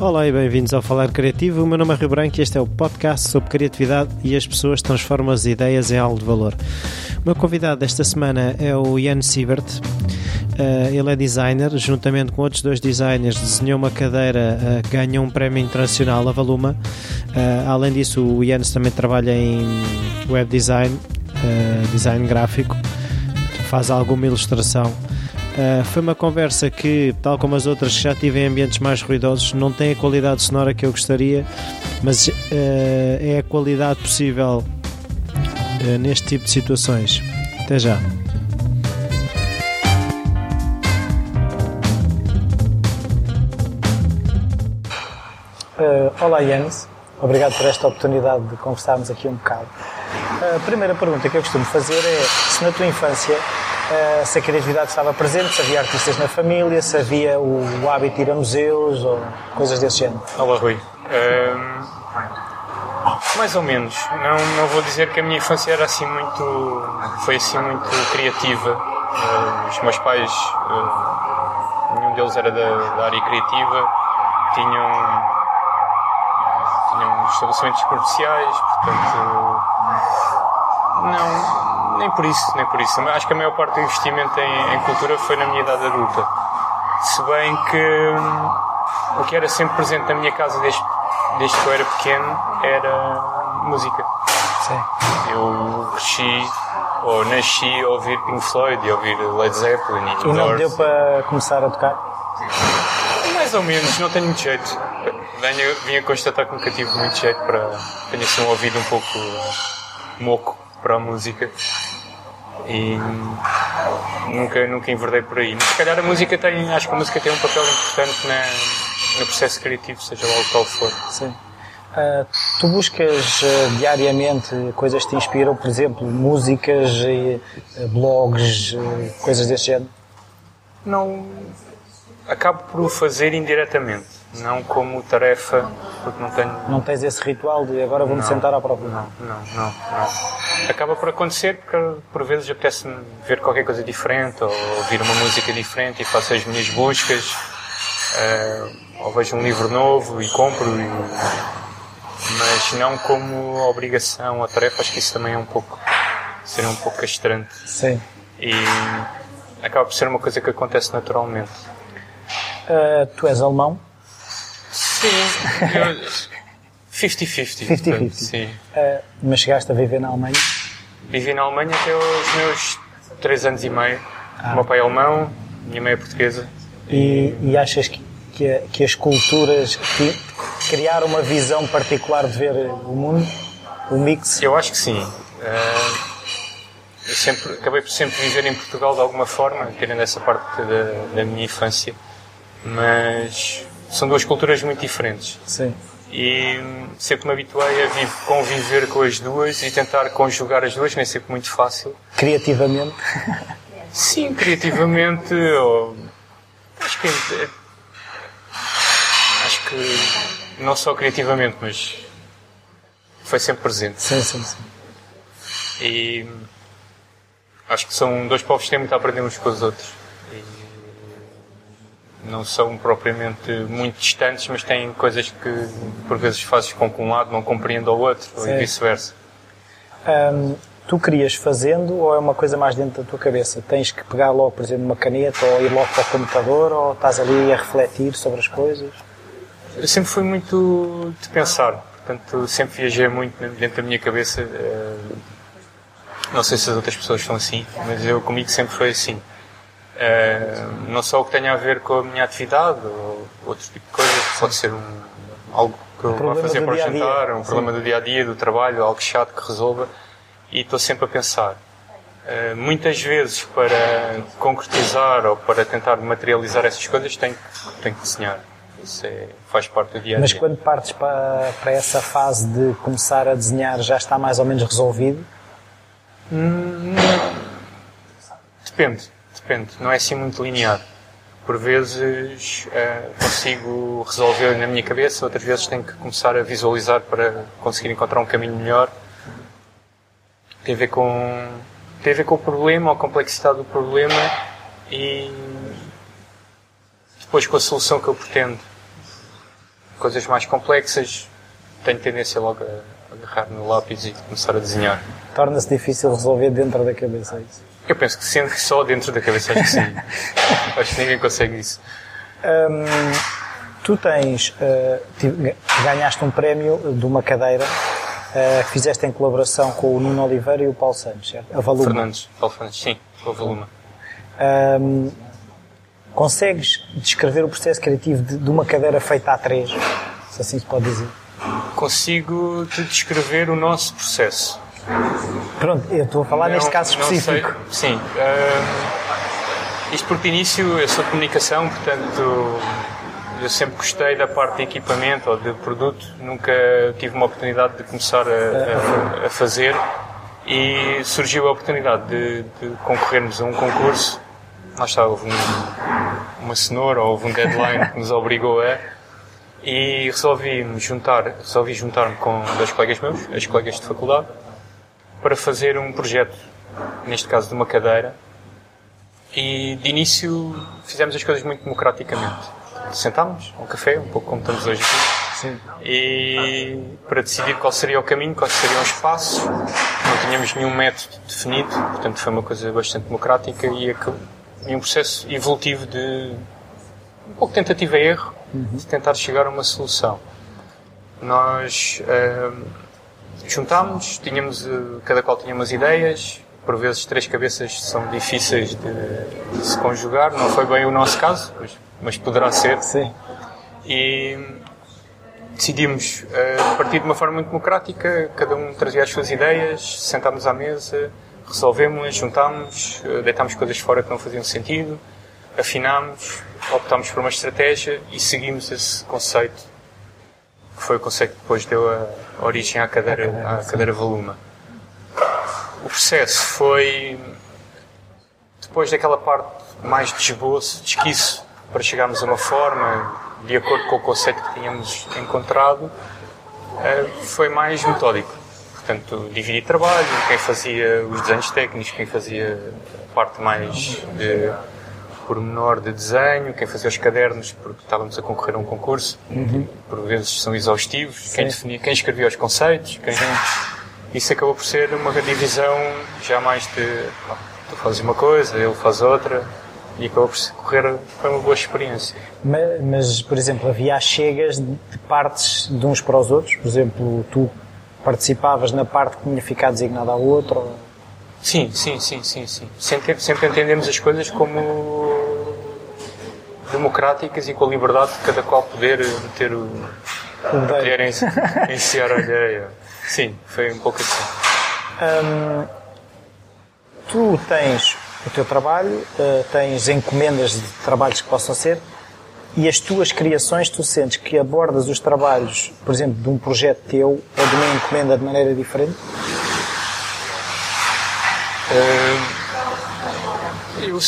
Olá e bem-vindos ao Falar Criativo. O meu nome é Rio Branco e este é o podcast sobre criatividade e as pessoas transformam as ideias em algo de valor. O meu convidado desta semana é o Ian Siebert. Uh, ele é designer, juntamente com outros dois designers, desenhou uma cadeira uh, que ganhou um prémio internacional, a Valuma. Uh, além disso, o Ian também trabalha em web design, design gráfico, faz alguma ilustração Uh, foi uma conversa que, tal como as outras que já tive em ambientes mais ruidosos, não tem a qualidade sonora que eu gostaria, mas uh, é a qualidade possível uh, neste tipo de situações. Até já. olá, Yanis. Obrigado por esta oportunidade de conversarmos aqui um bocado. A primeira pergunta que eu costumo fazer é se na tua infância uh, se a criatividade estava presente, se havia artistas na família, se havia o, o hábito de ir a museus ou coisas desse género. Olá, Rui. Um, mais ou menos. Não, não vou dizer que a minha infância era assim muito. foi assim muito criativa. Uh, os meus pais, uh, nenhum deles era da, da área criativa, tinham tinham estabelecimentos comerciais, portanto não, nem por isso, nem por isso. Acho que a maior parte do investimento em, em cultura foi na minha idade adulta. Se bem que hum, o que era sempre presente na minha casa desde, desde que eu era pequeno era música. Sim. Eu cresci ou nasci a ouvir Pink Floyd e a ouvir Led Zeppelin e, e não deu para começar a tocar? Mais ou menos, não tenho muito jeito. Venho, vim a constatar que nunca tive muito jeito para. Tenho assim um ouvido um pouco moco para a música e nunca, nunca enverdei por aí. Mas se calhar a música tem, acho que a música tem um papel importante na, no processo criativo, seja lá o qual for. Sim. Uh, tu buscas uh, diariamente coisas que te inspiram, por exemplo, músicas, uh, blogs, coisas desse género? Não. Acabo por o fazer indiretamente não como tarefa, porque não tenho. Não tens esse ritual de agora vou-me sentar à própria Não, não, não, não. Acaba por acontecer porque por vezes apetece-me ver qualquer coisa diferente ou ouvir uma música diferente e faço as minhas buscas, uh, ou vejo um livro novo e compro, e... mas não como obrigação ou tarefa, acho que isso também é um pouco. seria um pouco castrante. Sim. E acaba por ser uma coisa que acontece naturalmente. Uh, tu és alemão? Sim, 50-50. 50-50. Sim. Uh, mas chegaste a viver na Alemanha? Vivi na Alemanha até os meus 3 anos e meio. Ah. O meu pai é alemão, minha mãe é portuguesa. E, e achas que, que, que, as culturas que criaram uma visão particular de ver o mundo? O mix? Eu acho que sim. Uh, sempre, acabei por sempre viver em Portugal de alguma forma, tirando essa parte da, da minha infância. Mas são duas culturas muito diferentes. Sim. E sempre me habituei a conviver com as duas e tentar conjugar as duas, nem sempre muito fácil. Criativamente? Sim, criativamente. Ou... Acho que. É, acho que. Não só criativamente, mas. Foi sempre presente. Sim, sim, sim. E. Acho que são dois povos que têm muito a aprender uns com os outros não são propriamente muito distantes, mas têm coisas que por vezes fazes com que um lado não compreenda o outro, Sim. e vice-versa. Tu querias fazendo ou é uma coisa mais dentro da tua cabeça? Tens que pegar logo, por exemplo, uma caneta ou ir logo para o computador ou estás ali a refletir sobre as coisas? Eu sempre fui muito de pensar, portanto sempre viajei muito dentro da minha cabeça. Não sei se as outras pessoas são assim, mas eu comigo sempre foi assim. Uh, não só o que tenha a ver com a minha atividade ou outro tipo de coisa, pode ser um, algo que eu vá fazer para o jantar, um Sim. problema do dia a dia, do trabalho, algo chato que resolva, e estou sempre a pensar. Uh, muitas vezes, para concretizar ou para tentar materializar essas coisas, tenho, tenho que desenhar. Isso é, faz parte do dia a dia. Mas quando partes para, para essa fase de começar a desenhar, já está mais ou menos resolvido? Depende Depende, não é assim muito linear. Por vezes uh, consigo resolver na minha cabeça, outras vezes tenho que começar a visualizar para conseguir encontrar um caminho melhor. Tem a ver com, tem a, ver com o problema, a complexidade do problema e depois com a solução que eu pretendo. coisas mais complexas, tenho tendência logo a agarrar no lápis e começar a desenhar. Torna-se difícil resolver dentro da cabeça é isso? Eu penso que sendo só dentro da cabeça, acho que sim. acho que ninguém consegue isso. Hum, tu tens, uh, ganhaste um prémio de uma cadeira uh, que fizeste em colaboração com o Nuno Oliveira e o Paulo Santos, certo? A Valuma. Fernandes, Paulo Fernandes, sim, a Valuma. Um, consegues descrever o processo criativo de, de, uma cadeira feita a três, se assim se pode dizer? Consigo te descrever o nosso processo. Pronto, eu estou a falar não, neste caso específico. Sei, sim. Uh, isto porque início, eu sou de comunicação, portanto eu sempre gostei da parte de equipamento ou de produto, nunca tive uma oportunidade de começar a, a, a fazer e surgiu a oportunidade de, de, concorrermos a um concurso. Lá está, houve um, uma cenoura, houve um deadline que nos obrigou a. E resolvi me juntar, resolvi juntar-me com dois colegas meus, as colegas de faculdade, para fazer um projeto, neste caso de uma cadeira. E de início fizemos as coisas muito democraticamente sentámos, um café, um pouco como estamos hoje aqui. Sim. E para decidir qual seria o caminho, quais seriam os passos. Não tínhamos nenhum método definido, portanto foi uma coisa bastante democrática e, um processo evolutivo de um pouco tentativa e erro. De tentar chegar a uma solução. Nós uh, juntámos, tínhamos, uh, cada qual tinha umas ideias, por vezes três cabeças são difíceis de, de se conjugar, não foi bem o nosso caso, mas mas poderá ser. Sim. E decidimos uh, partir de uma forma muito democrática, cada um trazia as suas ideias, sentámos à mesa, resolvemos, juntámos, uh, deitámos coisas fora que não faziam sentido, afinámos, optámos por uma estratégia e seguimos esse conceito, que foi o conceito que depois deu a origem à cadeira, à cadeira Voluma. O processo foi, depois daquela parte mais de esboço, de esquiço, para chegarmos a uma forma de acordo com o conceito que tínhamos encontrado, eh, foi mais metódico. Portanto, dividir trabalho, quem fazia os desenhos técnicos, quem fazia a parte mais de pormenor de desenho, quem fazia os cadernos, porque estávamos a concorrer a um concurso, uhum. por vezes são exaustivos, quem, definia, quem escrevia os conceitos, quem... Isso acabou por ser uma divisão já mais de tu fazes uma coisa, ele faz outra, e acabou por correr, foi uma boa experiência. Mas, mas, por exemplo, havia chegas de partes de uns para os outros? Por exemplo, tu participavas na parte que tinha ficado designada ao outro? Sim, sim, sim, sim, sim. Sempre, sempre entendemos as coisas como democráticas e com a liberdade de cada qual poder meter o, poder em, em si a alheia. Sim, foi um pouco assim. Hum, tu tens o teu trabalho, uh, tens encomendas de trabalhos que possam ser e as tuas criações, tu sentes que abordas os trabalhos, por exemplo, de um projeto teu ou de uma encomenda de maneira diferente? Eu,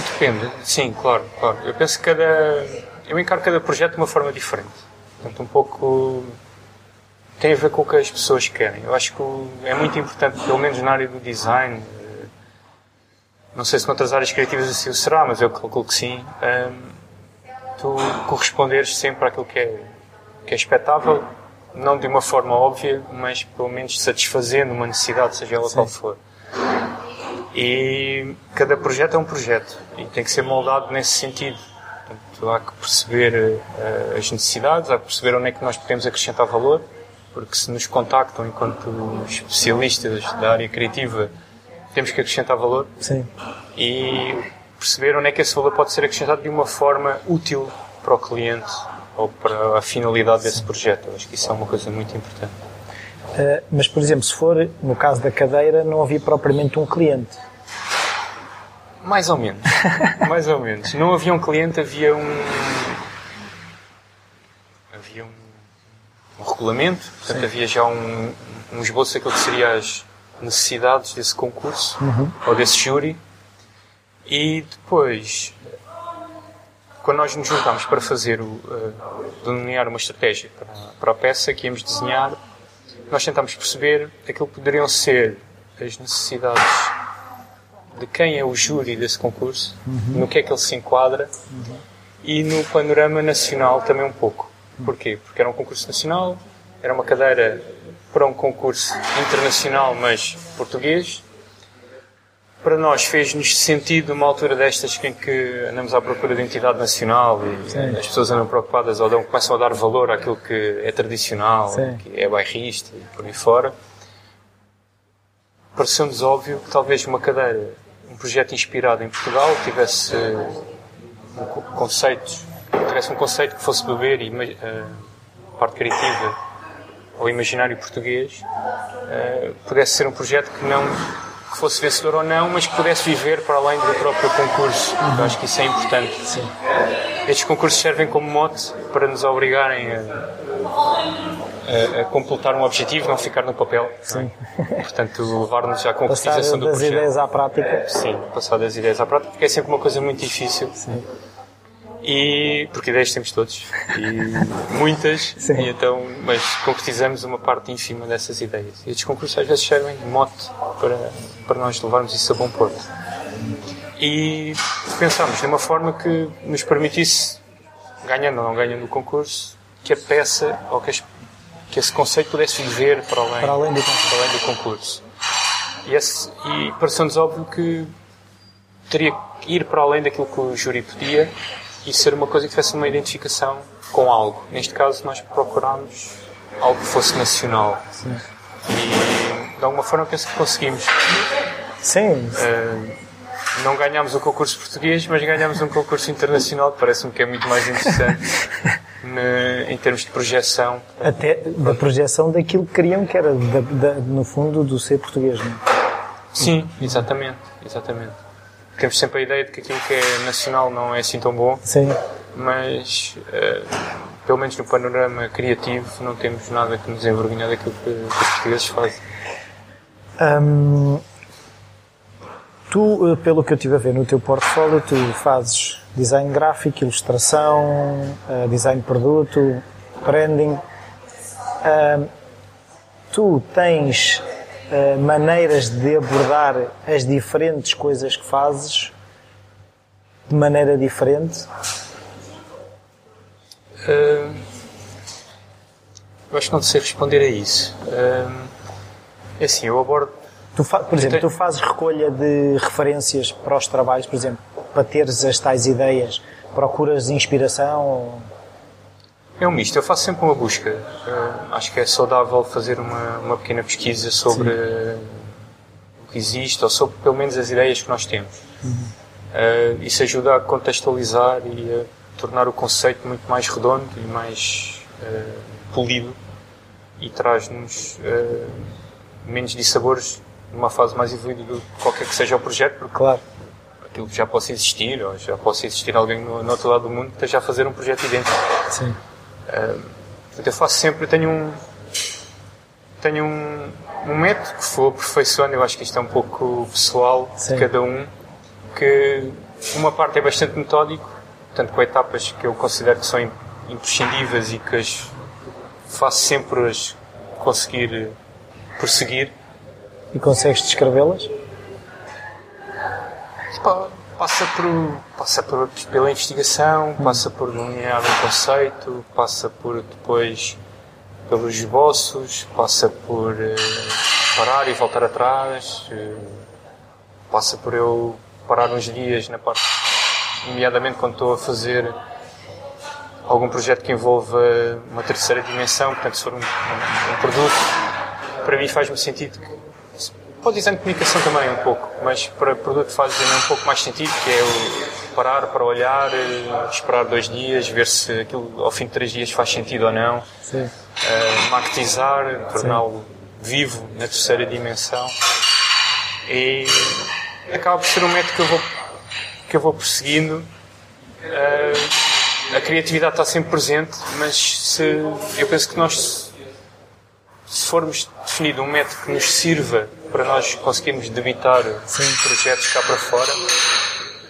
depende, sim, claro, claro. Eu penso que cada. Eu encaro cada projeto de uma forma diferente. Portanto, um pouco. tem a ver com o que as pessoas querem. Eu acho que é muito importante, pelo menos na área do design, não sei se noutras áreas criativas assim será, mas eu calculo que sim, um, tu corresponderes sempre àquilo que é, que é expectável, não de uma forma óbvia, mas pelo menos satisfazendo uma necessidade, seja ela sim. qual for. E cada projeto é um projeto e tem que ser moldado nesse sentido. Portanto, há que perceber uh, as necessidades, há que perceber onde é que nós podemos acrescentar valor, porque se nos contactam enquanto especialistas da área criativa temos que acrescentar valor Sim. e perceber onde é que esse valor pode ser acrescentado de uma forma útil para o cliente ou para a finalidade desse projeto. Eu acho que isso é uma coisa muito importante. Uh, mas, por exemplo, se for no caso da cadeira, não havia propriamente um cliente. Mais ou menos. Mais ou menos. Não havia um cliente, havia um. Havia um, um regulamento, portanto, Sim. havia já um, um esboço daquilo que seria as, necessidades desse concurso uhum. ou desse júri e depois quando nós nos juntámos para fazer o uh, delinear uma estratégia para, para a peça que íamos desenhar nós tentámos perceber aquilo que poderiam ser as necessidades de quem é o júri desse concurso uhum. no que é que ele se enquadra uhum. e no panorama nacional também um pouco. Porquê? Porque era um concurso nacional, era uma cadeira para um concurso internacional, mas português. Para nós fez-nos sentido numa altura destas em que andamos à procura de entidade nacional e Sim. as pessoas andam preocupadas ou dão, começam a dar valor àquilo que é tradicional, Sim. que é bairrista e por aí fora. Pareceu-nos óbvio que talvez uma cadeira, um projeto inspirado em Portugal, tivesse um co- conceitos, tivesse um conceito que fosse beber e eh, parte criativa ao imaginário português, eh, pudesse ser um projeto que não fosse vencedor ou não, mas que pudesse viver para além do próprio concurso. Eu acho que isso é importante. Estes concursos servem como mote para nos obrigarem a, a- a completar um objetivo, não ficar no papel. Sim. Portanto, levar-nos à Passar concretização do das projeto. ideias à prática. Sim, passar das ideias à prática, porque é sempre uma coisa muito difícil. E porque ideias temos todos e muitas, Sim. e então, mas concretizamos uma parte ínfima dessas ideias. E estes concursos às vezes servem de mote para, para nós levarmos isso a bom porto. E pensámos numa forma que nos permitisse, ganhando ou não ganhando o concurso, que a peça ou que, as- que esse conceito pudesse viver para além, Para além do concurso. para além do concurso. E, esse- e pareceu-nos óbvio que teria que ir para além daquilo que o júri pedia e ser uma coisa que tivesse uma identificação com algo. Neste caso, nós procurámos algo que fosse nacional. E, de alguma forma, penso que conseguimos. Sim, Uh, não ganhámos o concurso português, mas ganhámos um concurso internacional que parece-me que é muito mais interessante ne- em termos de projeção. até da projeção daquilo que queriam, que era, da- da- no fundo, do ser português. Não? é? Sim, exatamente, exatamente. Temos sempre a ideia de que aquilo que é nacional não é assim tão bom, Sim. mas eh, pelo menos no panorama criativo não temos nada que nos envergonhe daquilo que, que os portugueses fazem. Hum, tu, eh, pelo que eu estive a ver no teu portfólio, tu fazes design gráfico, ilustração, eh, design de produto, branding. Hum, tu tens eh, maneiras de abordar as diferentes coisas que fazes de maneira diferente. Eh, eu acho que não sei responder a isso. Eh, é assim, eu abordo Tu por exemplo, tu fazes recolha de referências para os trabalhos, por exemplo, para teres as tais ideias, procuras inspiração? ou- É um misto, eu faço sempre uma busca. Eh, acho que é saudável fazer uma, uma pequena pesquisa sobre o que existe, ou sobre pelo menos as ideias que nós temos. Eh, isso ajuda a contextualizar e a tornar o conceito muito mais redondo e mais eh, polido e traz-nos eh, menos dissabores numa fase mais evoluída do que qualquer que seja o projeto, porque Claro. aquilo já possa existir, ou já possa existir alguém no, no outro lado do mundo que esteja a fazer um projeto idêntico. Sim. Portanto, eu faço sempre, eu tenho um, tenho um, um método que vou aperfeiçoando, eu acho que isto é um pouco pessoal Sim. de cada um, que uma parte é bastante metódico, portanto com etapas que eu considero que são im- imprescindíveis e que as faço sempre as conseguir prosseguir. E consegues descrevê-las? Passa, por, passa por, pela investigação, passa por delinear um conceito, passa por depois pelos esboços, passa por eh, parar e voltar atrás, eh, passa por eu parar uns dias na parte, nomeadamente quando estou a fazer algum projeto que envolva uma terceira dimensão, portanto se for um, um- um produto, para mim faz-me sentido que para o design de comunicação também um pouco, mas para produto faz um pouco mais sentido, que é o parar para olhar, esperar dois dias, ver se aquilo ao fim de três dias faz sentido ou não, Sim. eh, maquetizar, torná-lo vivo na terceira dimensão. E acaba por ser um método que eu vou, que eu vou perseguindo. Eh, a criatividade está sempre presente, mas se, eu penso que nós se formos definido um método que nos sirva para nós conseguirmos debitar projetos cá para fora,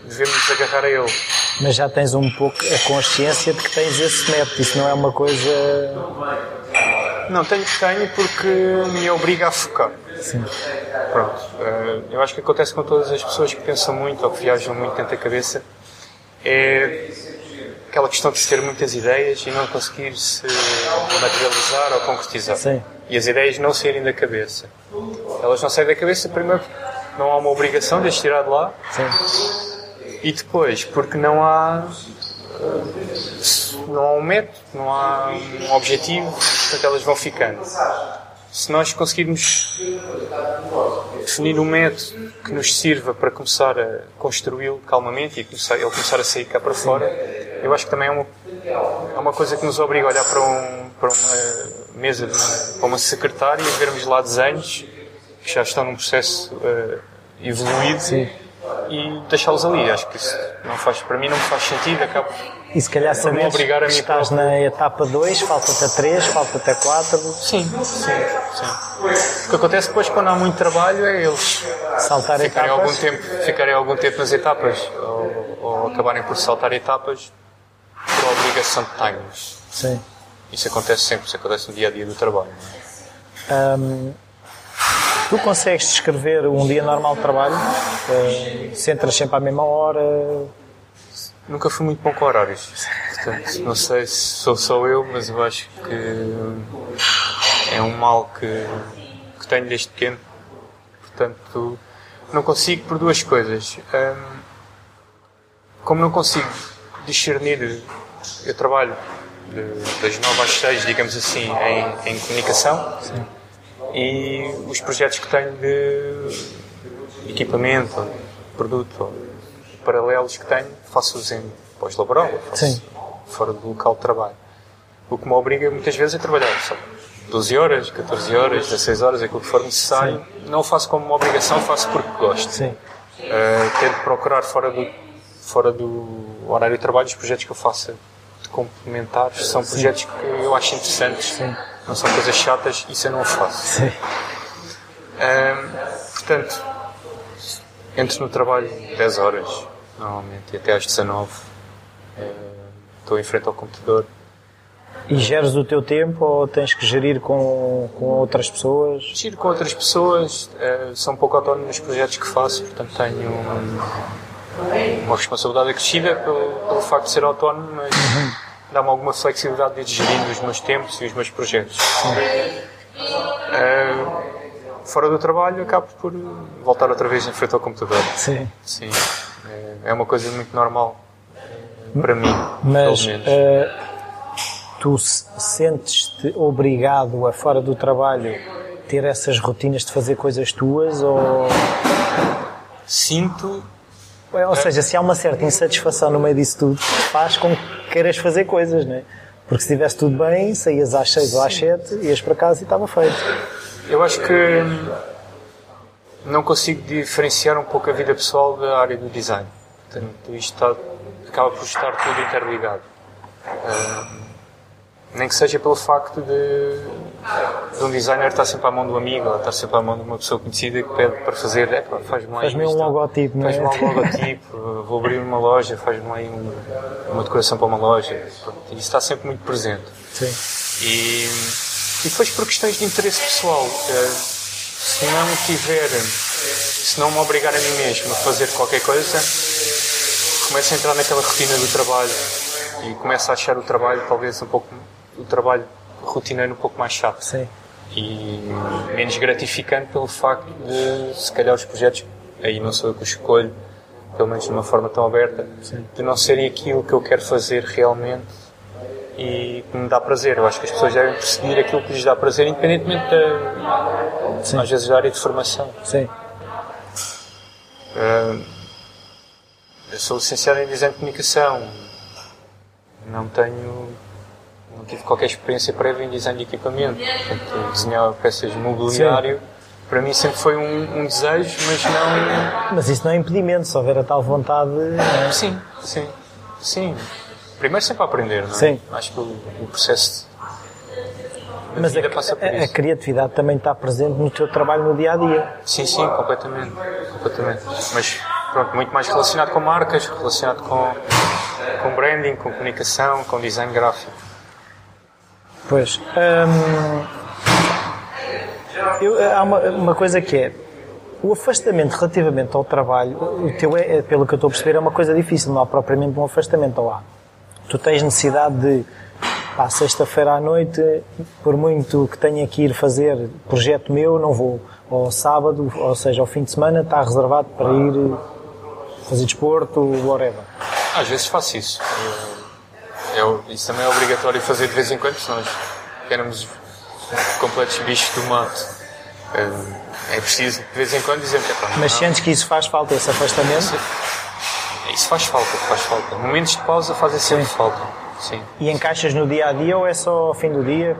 devemos agarrar a ele. Mas já tens um pouco a consciência de que tens esse método. Isso não é uma coisa. Não, tenho que tenho porque me obriga a focar. Sim. Pronto. eh, eu acho que acontece com todas as pessoas que pensam muito ou que viajam muito dentro da cabeça é aquela questão de se ter muitas ideias e não conseguir se materializar ou concretizar. Sim. E as ideias não saírem da cabeça. Elas não saem da cabeça, primeiro, não há uma obrigação de as tirar de lá. Sim. E depois, porque não há. Não há um método, não há um objetivo, portanto elas vão ficando. Se nós conseguirmos definir um método que nos sirva para começar a construí-lo calmamente e começar, ele começar a sair cá para fora, eu acho que também é uma, é uma coisa que nos obriga a olhar para, um, para uma mesa, de, para uma secretária e vermos lá desenhos que já estão num processo uh, evoluído Sim. e deixá-los ali. Acho que isso não faz, para mim não me faz sentido, acabo E se calhar obrigar a que estás na etapa 2, falta-te a 3, falta-te a 4, Sim, sim, sim. O que acontece depois quando há muito trabalho é eles saltar ficarem algum tempo, ficarem algum tempo nas etapas ou, ou acabarem por saltar etapas por obrigação de timings. Sim. Isso acontece sempre, isso acontece no dia a dia do trabalho. é? Hum, tu consegues descrever um dia normal de trabalho? Uh, se entras sempre à mesma hora? Nunca fui muito bom com horários. Portanto, não sei se sou só eu, mas eu acho que é um mal que, que tenho desde pequeno. Portanto, não consigo por duas coisas. Hum, como não consigo discernir, eu trabalho de- das 9 às 6, digamos assim, em, em comunicação. E os projetos que tenho de equipamento, produto, paralelos que tenho, faço-os em pós-laboral, faço Sim. fora do local de trabalho. O que me obriga muitas vezes a trabalhar só 12 horas, 14 horas, 16 horas, aquilo que for necessário. Não o faço como uma obrigação, faço porque gosto. Sim. Uh, tento procurar fora do, fora do horário de trabalho os projetos que eu faça de complementares. São projetos que eu acho interessantes, Sim. não são coisas chatas, isso eu não faço. Sim. Ahm, portanto, entro no trabalho 10 horas, normalmente, e até às 19. Ah, Estou em frente ao computador. E geres o teu tempo ou tens que gerir com, com outras pessoas? Giro com outras pessoas, ah, sou um pouco autónomo nos projetos que faço, portanto tenho um- uma responsabilidade acrescida pelo, pelo facto de ser autónomo, mas dá-me alguma flexibilidade de ir gerindo os meus tempos e os meus projetos. Ah, fora do trabalho, acabo por voltar outra vez em frente ao computador. Sim. Sim, é- uma coisa muito normal para mim, Mas eh, tu se- sentes-te obrigado a fora do trabalho ter essas rotinas de fazer coisas tuas ou, Sinto, ou seja, se há uma certa insatisfação no meio disso tudo, faz com que queiras fazer coisas, não é? Porque se estivesse tudo bem, saías às 6 ou às 7, ias para casa e estava feito. eu acho que não consigo diferenciar um pouco a vida pessoal da área do design. Portanto, isto está, acaba por estar tudo interligado. Nem que seja pelo facto de, de um designer estar sempre à mão do amigo, ou estar sempre à mão de uma pessoa conhecida que pede para fazer, é pá, faz-me Faz-me um logotipo, é? Faz-me lá um logotipo, vou abrir uma loja, faz-me aí um- uma decoração para uma loja. Pronto, Isso está sempre muito presente. Sim. E, e depois por questões de interesse pessoal, eh, se não tiver, se não me obrigar a mim mesmo a fazer qualquer coisa, começo a entrar naquela rotina do trabalho e começo a achar o trabalho talvez um pouco, o trabalho rotineiro um pouco mais chato. Sim. e menos gratificante pelo facto de se calhar os projetos, aí não sou eu que os escolho, pelo menos de uma forma tão aberta, de não serem aquilo que eu quero fazer realmente e que me dá prazer. Eu acho que as pessoas devem perseguir aquilo que lhes dá prazer, independentemente da, Sim. às vezes da área de formação. Sim. Ah, eu sou licenciado em design de comunicação, não tenho, não tive qualquer experiência prévia em design de equipamento, portanto, desenhar peças de mobiliário. Para mim sempre foi um, um desejo, mas não. Mas isso não é impedimento, se houver a tal vontade. é? Sim, sim, sim. Primeiro sempre a aprender, não é? Sim. Acho que o, o processo da Mas a, vida passa por a- a isso. criatividade também está presente no teu trabalho no dia a dia. Sim, sim, completamente. completamente. Mas pronto, muito mais relacionado com marcas, relacionado com, com branding, com comunicação, com design gráfico. Pois. hum, eu- há uma, uma coisa que é. O afastamento relativamente ao trabalho, o teu é, pelo que eu estou a perceber, é uma coisa difícil, não há propriamente um afastamento, ou há? Tu tens necessidade de, pá, sexta-feira à noite, por muito que tenha que ir fazer projeto meu, não vou. Ou sábado, ou seja, ao fim de semana, está reservado para ir fazer desporto, whatever. Às vezes faço isso. Eu, isso também é obrigatório fazer de vez em quando, se nós éramos completos bichos do mato. É preciso de vez em quando dizer que é pá, Mas não. sentes que isso faz falta, esse afastamento? Isso faz falta, faz falta. Momentos de pausa fazem sempre falta. Sim. E encaixas no dia a dia ou é só ao fim do dia?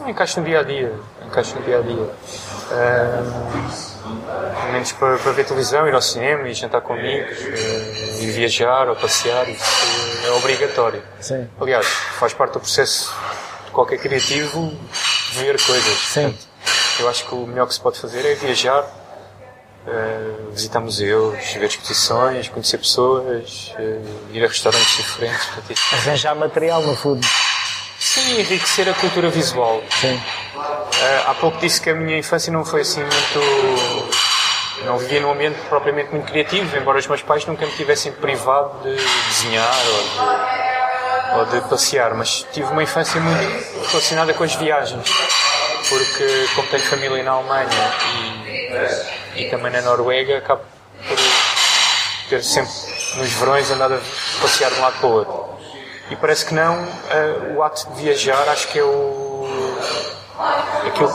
Não, encaixa no dia a dia. Encaixa no dia a dia. momentos para, para ver televisão, ir ao cinema, ir jantar com amigos, eh, ir viajar ou passear, isso é obrigatório. Sim. Aliás, faz parte do processo de qualquer criativo ver coisas. Sim. Portanto, eu acho que o melhor que se pode fazer é viajar, eh, visitar museus, ver exposições, conhecer pessoas, eh, ir a restaurantes diferentes. Portanto, Arranjar material no fundo. Sim, enriquecer a cultura visual. Sim. Eh, há pouco disse que a minha infância não foi assim muito. Não vivia num ambiente propriamente muito criativo, embora os meus pais nunca me tivessem privado de desenhar ou de, ou de passear, mas tive uma infância muito relacionada com as viagens, porque, como tenho família na Alemanha e, e também na Noruega, acabo por ter sempre nos verões andado a passear de um lado para o outro. E parece que não, eh, o ato de viajar acho que é o, aquilo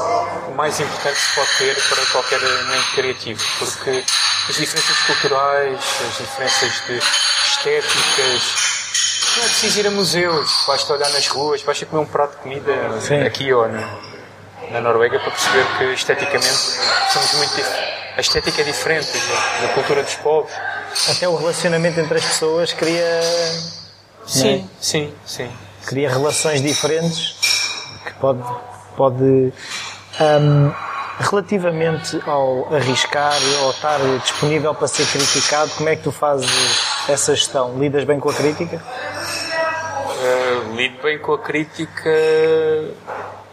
mais importante que se pode ter para qualquer mente criativo, porque as diferenças culturais, as diferenças de estéticas, não é preciso ir a museus, basta olhar nas ruas, basta comer um prato de comida Sim. aqui ou na, na Noruega para perceber que esteticamente somos muito dif- a estética é diferente da, da cultura dos povos. Até o relacionamento entre as pessoas cria, Sim, sim, sim. cria relações diferentes que pode, pode hum, relativamente ao arriscar ou estar disponível para ser criticado, como é que tu fazes essa gestão? Lidas bem com a crítica? Uh, lido bem com a crítica.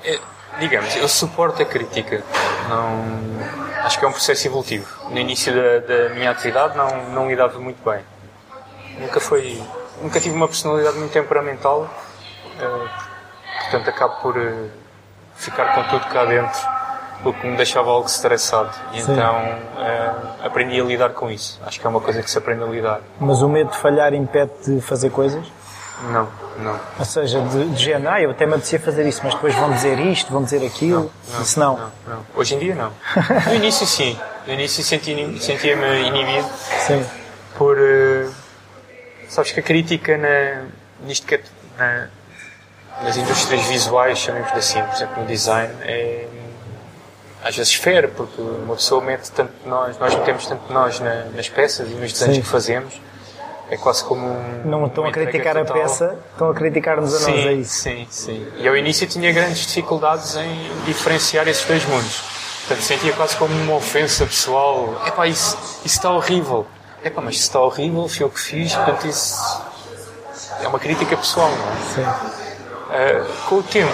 É, digamos, eu suporto a crítica. Não, acho que é um processo evolutivo. No início da, da minha atividade não, não lidava muito bem. Nunca foi. Nunca tive uma personalidade muito temperamental. uh, portanto, acabo por uh, ficar com tudo cá dentro, o que me deixava algo estressado. E Sim. então uh, aprendi a lidar com isso. Acho que é uma coisa que se aprende a lidar. Mas o medo de falhar impede de fazer coisas? Não, não. Ou seja, de, de género, ah, eu até me apetecia fazer isso, mas depois vão dizer isto, vão dizer aquilo. isso não. Não, não. Hoje em dia não. No início sim. No início senti- sentia-me inibido Sim. por. eh, sabes que a crítica na, nisto que é, na, nas indústrias visuais, chamemos assim, por exemplo no design, é, às vezes fere, porque uma pessoa mete tanto de nós, nós metemos tanto de nós na- nas peças e nos desenhos Sim. que fazemos, é quase como um. Não estão a criticar entrega a total. peça, estão a criticar-nos a nós, Sim, é isso. sim, sim. E ao início tinha grandes dificuldades em diferenciar esses dois mundos. Portanto, sentia quase como uma ofensa pessoal. Epá, isso, isso está horrível. Epá, mas isso está horrível, foi eu que fiz, portanto isso é uma crítica pessoal, não é? Sim. Uh, com o tempo,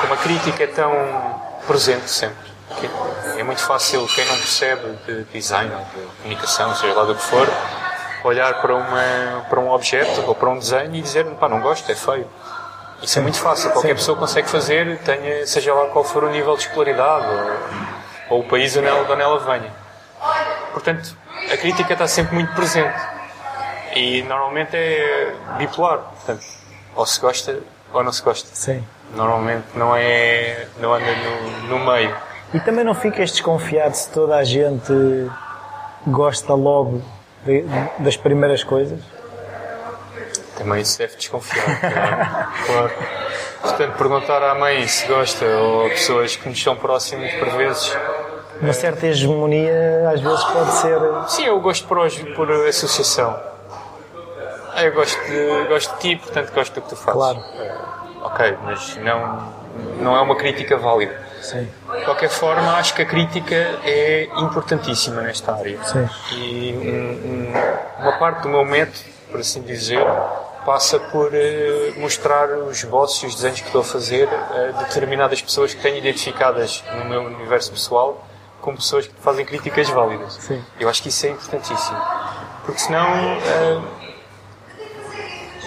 como a crítica é tão presente sempre, é muito fácil quem não percebe de design, de comunicação, seja lá do que for, olhar para, uma, para um objeto ou para um desenho e dizer, pá, não gosto, é feio. Isso é muito fácil, qualquer pessoa consegue fazer, tenha, seja lá qual for o nível de escolaridade ou, ou o país onde ela, de onde ela venha. Portanto, a crítica está sempre muito presente. E normalmente é bipolar. Portanto, ou se gosta ou não se gosta. Sim. Normalmente não é. não anda no, no meio. E também não ficas desconfiado se toda a gente gosta logo de- das primeiras coisas? Também se deve desconfiar. Claro. claro. Portanto, perguntar à mãe se gosta ou a pessoas que nos são próximas por vezes. Uma certa hegemonia às vezes pode ser. Sim, eu gosto por, hoje, por associação. Ah, eu gosto de, gosto de ti, portanto gosto do que tu fazes. Claro. Ok, mas não, não é uma crítica válida. Sim. De qualquer forma, acho que a crítica é importantíssima nesta área. Sim. E um- um- uma parte do meu método, por assim dizer, passa por eh, mostrar os esboços e os desenhos que estou a fazer a determinadas pessoas que tenho identificadas no meu universo pessoal como pessoas que fazem críticas válidas. Sim. Eu acho que isso é importantíssimo. Porque senão eh,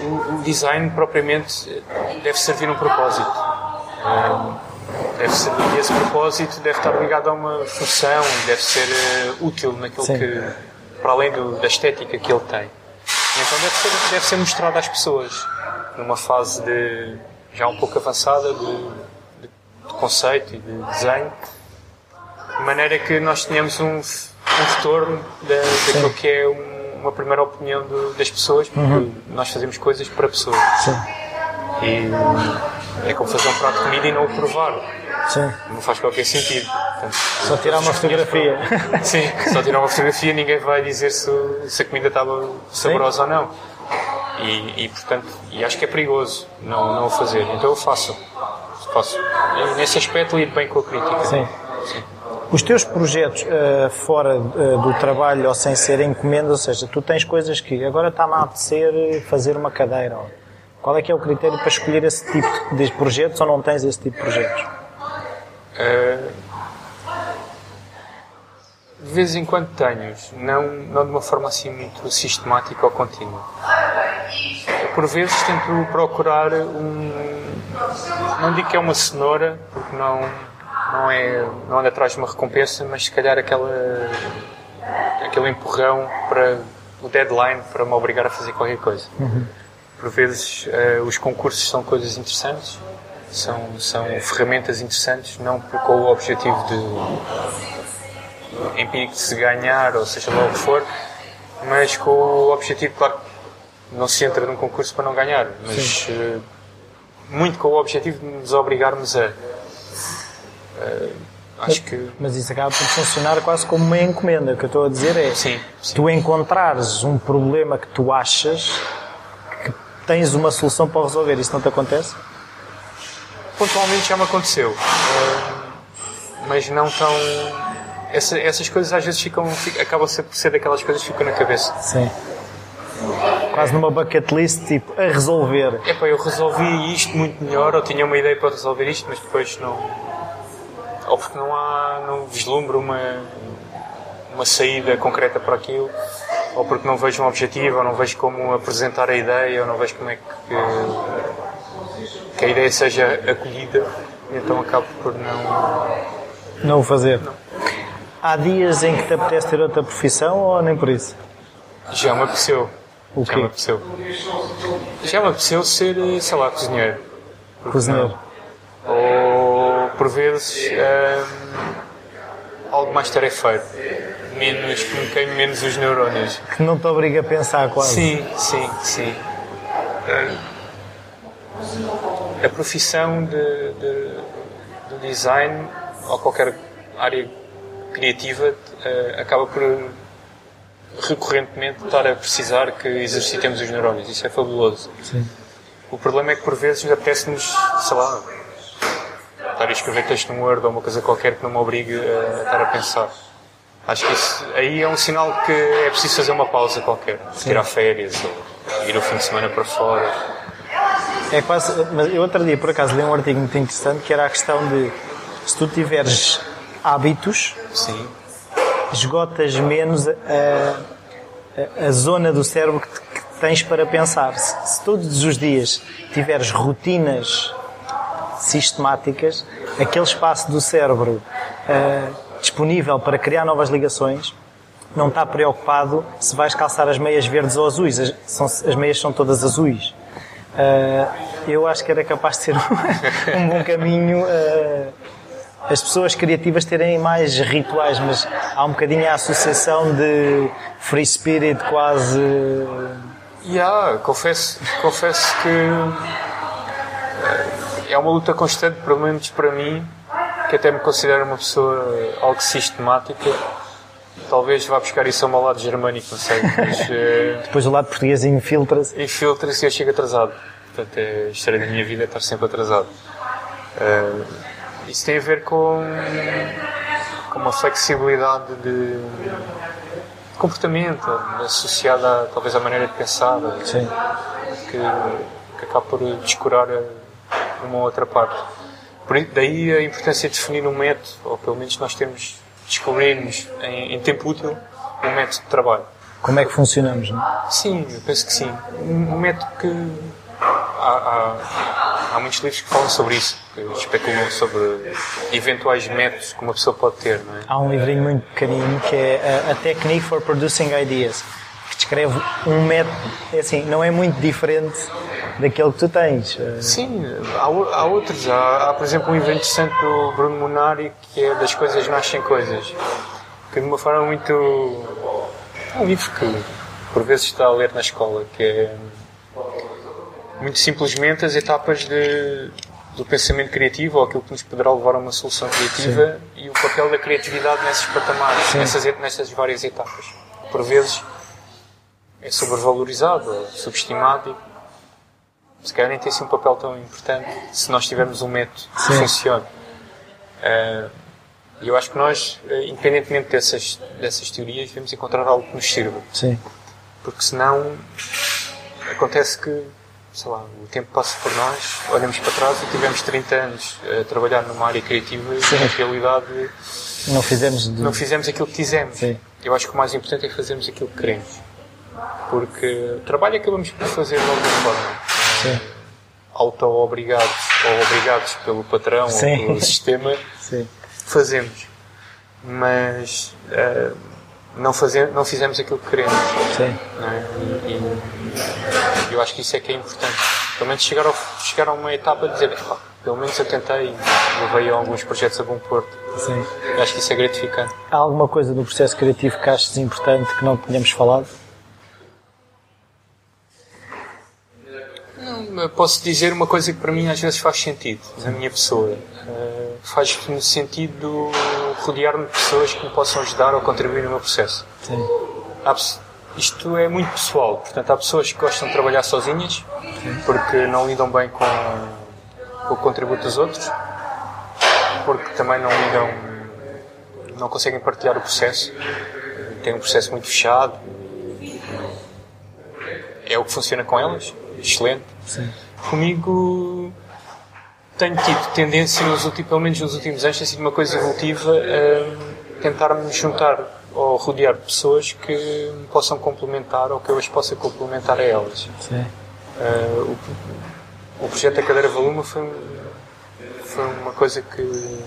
o design propriamente deve servir um propósito. Deve ser, e esse propósito deve estar ligado a uma função, deve ser uh, útil naquilo Sim. que, para além do, da estética que ele tem. Então deve ser, deve ser mostrado às pessoas, numa fase de, já um pouco avançada de, de, de conceito e de desenho, de maneira que nós tenhamos um, um retorno da, daquilo que é um, uma primeira opinião do, das pessoas, porque uhum. nós fazemos coisas para pessoas. Sim. E é como fazer um prato de comida e não o provar. Sim. Não faz qualquer sentido. Portanto, só tirar uma fotografia. Sim, só tirar uma fotografia ninguém vai dizer se, se a comida estava saborosa Sim. ou não. E, e, portanto, e acho que é perigoso não, não o fazer. Então eu faço. faço. E nesse aspecto lido bem com a crítica. Sim. Sim. Os teus projetos uh, fora uh, do trabalho ou sem ser encomendas, ou seja, tu tens coisas que agora está-me a apetecer fazer uma cadeira. Qual é que é o critério para escolher esse tipo de projetos ou não tens esse tipo de projetos? Uh, de vez em quando tenho, não, não de uma forma assim muito sistemática ou contínua. Por vezes tento procurar um. Não digo que é uma cenoura, porque não, não, é, não anda atrás de uma recompensa, mas se calhar aquela, aquele empurrão para o deadline para me obrigar a fazer qualquer coisa. Uhum. Por vezes uh, os concursos são coisas interessantes, são, são ferramentas interessantes, não com o objetivo de empírico de se ganhar, ou seja lá o que for, mas com o objetivo, claro, não se entra num concurso para não ganhar, mas uh, muito com o objetivo de nos obrigarmos a. Uh, acho que... Mas isso acaba por funcionar quase como uma encomenda. O que eu estou a dizer é sim, sim. tu encontrares um problema que tu achas que tens uma solução para resolver. Isso não te acontece? Pontualmente já me aconteceu. Uh, mas não tão. Essa, essas coisas às vezes ficam. acabam por ser daquelas coisas que ficam na cabeça. Sim. Quase numa bucket list, tipo, a resolver. É pá, eu resolvi isto muito melhor, ou tinha uma ideia para resolver isto, mas depois não. Ou porque não há. não vislumbro uma. uma saída concreta para aquilo, ou porque não vejo um objetivo, ou não vejo como apresentar a ideia, ou não vejo como é que que a ideia seja acolhida, então acabo por não. Não o fazer? Não. Há dias em que te apetece ter outra profissão ou nem por isso? Já me apeteceu. O quê? Já me apeteceu. Já me apeteceu ser, sei lá, cozinheiro. Cozinheiro. Ou, por vezes, hum, algo mais tarefeiro. Menos, que me queime menos os neurónios. Que não te obriga a pensar quase. Sim, sim, sim. Hum, a profissão de, de, de, design ou qualquer área criativa uh, acaba por recorrentemente estar a precisar que exercitemos os neurónios. Isso é fabuloso. Sim. O problema é que por vezes apetece-nos, sei lá, estar a escrever texto no Word ou uma coisa qualquer que não me obrigue a estar a pensar. Acho que isso aí é um sinal que é preciso fazer uma pausa qualquer, Sim. tirar férias ou ir o fim de semana para fora é quase. Mas eu outro dia, por acaso, li um artigo muito interessante que era a questão de se tu tiveres hábitos, Sim. esgotas menos a, a, a zona do cérebro que, que, tens para pensar. Se, se todos os dias tiveres rotinas sistemáticas, aquele espaço do cérebro uh, disponível para criar novas ligações não está preocupado se vais calçar as meias verdes ou azuis. As, são, as meias são todas azuis. Uh, eu acho que era capaz de ser um bom caminho uh, as pessoas criativas terem mais rituais, mas há um bocadinho a associação de free spirit quase. Yeah, confesso, confesso que é uma luta constante, pelo menos para mim, que até me considero uma pessoa algo sistemática. Talvez vá buscar isso ao meu lado germânico, não sei. Mas, Depois o lado português infiltra-se. Infiltra-se e eu chego atrasado. Portanto, é a história da minha vida é estar sempre atrasado. Uh, isso tem a ver com, com uma flexibilidade de comportamento associada talvez à maneira de pensar que, que acaba por descurar uma outra parte. Por, daí a importância de definir um método, ou pelo menos nós temos descobrirmos em, em tempo útil um método de trabalho. como é que funcionamos, não é? Sim, eu penso que sim. Um método que. Há, há, há muitos livros que falam sobre isso, que especulam sobre eventuais métodos que uma pessoa pode ter, não é? Há um livrinho muito pequenino que é a, a Technique for Producing Ideas, que descreve um método, é assim, não é muito diferente daquele que tu tens. Sim, há, há outros. Há, há, por exemplo, um evento interessante do Bruno Munari que é Das Coisas Nascem Coisas, que de uma forma muito. É um livro que por vezes está a ler na escola, que é muito simplesmente as etapas de, do pensamento criativo ou aquilo que nos poderá levar a uma solução criativa e o papel da criatividade nesses patamares, nessas, nessas várias etapas. Por vezes é sobrevalorizado ou subestimado e se calhar nem tem assim um papel tão importante se nós tivermos um método que Sim. funcione. Eh, E eu acho que nós, eh, independentemente dessas, dessas teorias, devemos encontrar algo que nos sirva. Sim. Porque senão acontece que, sei lá, o tempo passa por nós, olhamos para trás e tivemos 30 anos a trabalhar numa área criativa e na realidade Não fizemos de... não fizemos aquilo que quisemos. Sim. Eu acho que o mais importante é fazermos aquilo que queremos. Porque o trabalho acabamos por fazer de alguma forma. Sim. Auto-obrigados ou obrigados pelo patrão Sim. ou pelo sistema, Sim. fazemos. Mas eh, não, faze- não fizemos aquilo que queremos. Sim. não é? E, e eu acho que isso é que é importante. Pelo menos chegar, ao, chegar a uma etapa de dizer, "Epá, pelo menos eu tentei e levei alguns projetos a bom porto. Sim. Eu acho que isso é gratificante. Há alguma coisa do processo criativo que achas importante que não tínhamos falado? Não, eu posso dizer uma coisa que para mim às vezes faz sentido, na minha pessoa. Eh, Faz-me sentido rodear-me de pessoas que me possam ajudar ou contribuir no meu processo. Sim. Há isto é muito pessoal, portanto, há pessoas que gostam de trabalhar sozinhas porque não lidam bem com, com o contributo dos outros, porque também não lidam, não conseguem partilhar o processo, têm um processo muito fechado. É o que funciona com elas, excelente. Sim. Comigo tenho tido tendência, nos últimos, pelo menos nos últimos anos, tem sido uma coisa evolutiva a tentar-me juntar ou rodear de pessoas que me possam complementar ou que eu as possa complementar a elas. Sim. Uh, o, o projeto da cadeira Valuma foi, foi uma coisa que,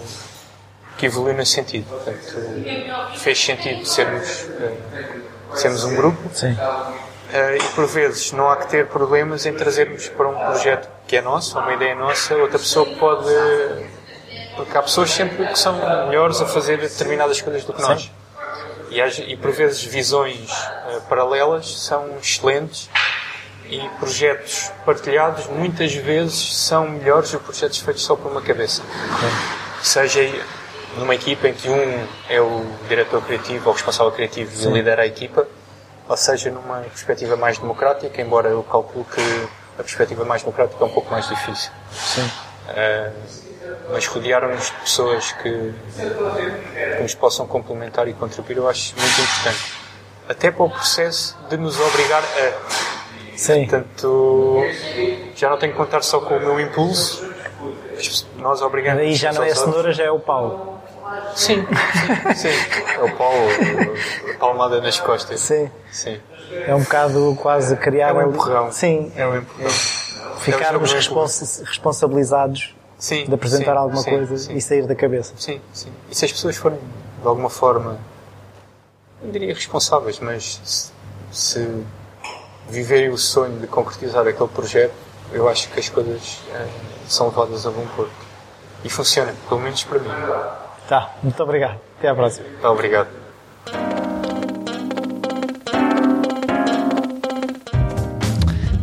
que evoluiu nesse sentido. Portanto, fez sentido sermos, uh, sermos um grupo Sim. Uh, e por vezes não há que ter problemas em trazermos para um projeto que é nosso, uma ideia nossa, outra pessoa pode. Porque há pessoas sempre que são melhores a fazer determinadas coisas do que nós. E, e por vezes visões uh, paralelas são excelentes e projetos partilhados muitas vezes são melhores do que projetos feitos só por uma cabeça. Seja numa equipa em que um é o diretor criativo ou responsável criativo e lidera a equipa, ou seja numa perspectiva mais democrática, embora eu calculo que a perspectiva mais democrática é um pouco mais difícil. Sim. Uh, mas rodear-nos de pessoas que, que nos possam complementar e contribuir eu acho muito importante. Até para o processo de nos obrigar a. Sim. Portanto, já não tenho que contar só com o meu impulso, nós obrigamos. Aí já não é a cenoura, já é o Paulo. Sim, sim. É o Paulo, a palmada nas costas. Sim. Sim. É um bocado quase criar. É um empurrão. Sim. É um empurrão. Ficarmos É jogo respons- responsabilizados Sim, de apresentar sim, alguma sim, coisa sim. e sair da cabeça. Sim, sim. E se as pessoas forem, de alguma forma, não diria responsáveis, mas se, se viverem o sonho de concretizar aquele projeto, eu acho que as coisas eh, são levadas a bom porto. E funciona, pelo menos para mim. Tá, muito obrigado. Até à próxima. Tá, obrigado.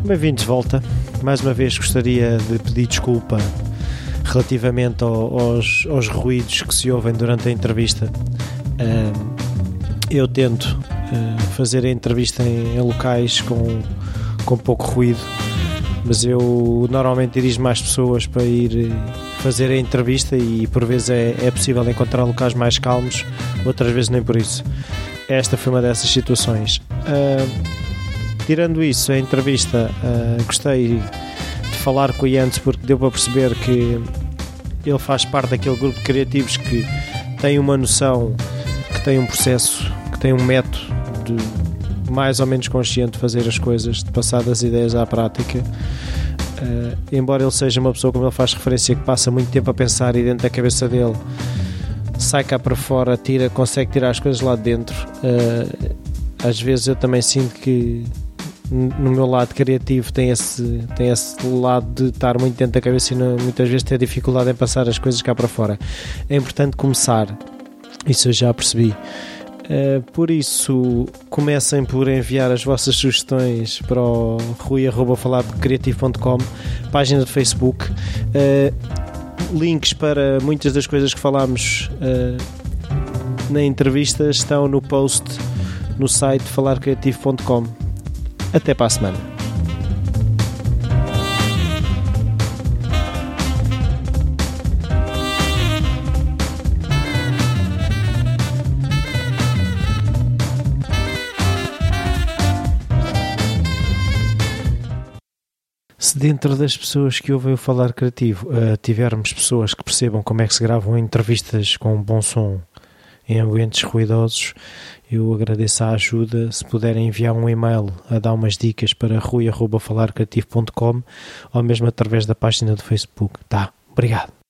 Bem-vindos de volta. Mais uma vez gostaria de pedir desculpa relativamente ao- aos, aos ruídos que se ouvem durante a entrevista. Eu tento ah, fazer a entrevista em, em locais com, com pouco ruído, mas eu normalmente dirijo mais pessoas para ir eh, fazer a entrevista e por vezes é, é possível encontrar locais mais calmos, outras vezes nem por isso. Esta foi uma dessas situações. Ah, tirando isso, a entrevista, ah, gostei de falar com o Jens porque deu para perceber que ele faz parte daquele grupo de criativos que tem uma noção, que tem um processo, que tem um método de mais ou menos consciente de fazer as coisas, de passar das ideias à prática. Uh, embora ele seja uma pessoa, como ele faz referência, que passa muito tempo a pensar e dentro da cabeça dele sai cá para fora, tira, consegue tirar as coisas lá de dentro. Uh, às vezes eu também sinto que no meu lado criativo tem esse, tem esse lado de estar muito dentro da cabeça e não, muitas vezes ter dificuldade em passar as coisas cá para fora. É importante começar, isso eu já percebi. Uh, por isso, comecem por enviar as vossas sugestões para o rui.falarcreativo.com, página de Facebook, uh, links para muitas das coisas que falámos uh, na entrevista estão no post no site falarcreativo.com. Até para a semana. Se dentro das pessoas que ouvem o falar criativo uh, tivermos pessoas que percebam como é que se gravam entrevistas com um bom som em ambientes ruidosos, eu agradeço a ajuda. Se puderem enviar um e-mail a dar umas dicas para rui.falarcreativo.com ou mesmo através da página do Facebook. Tá, obrigado.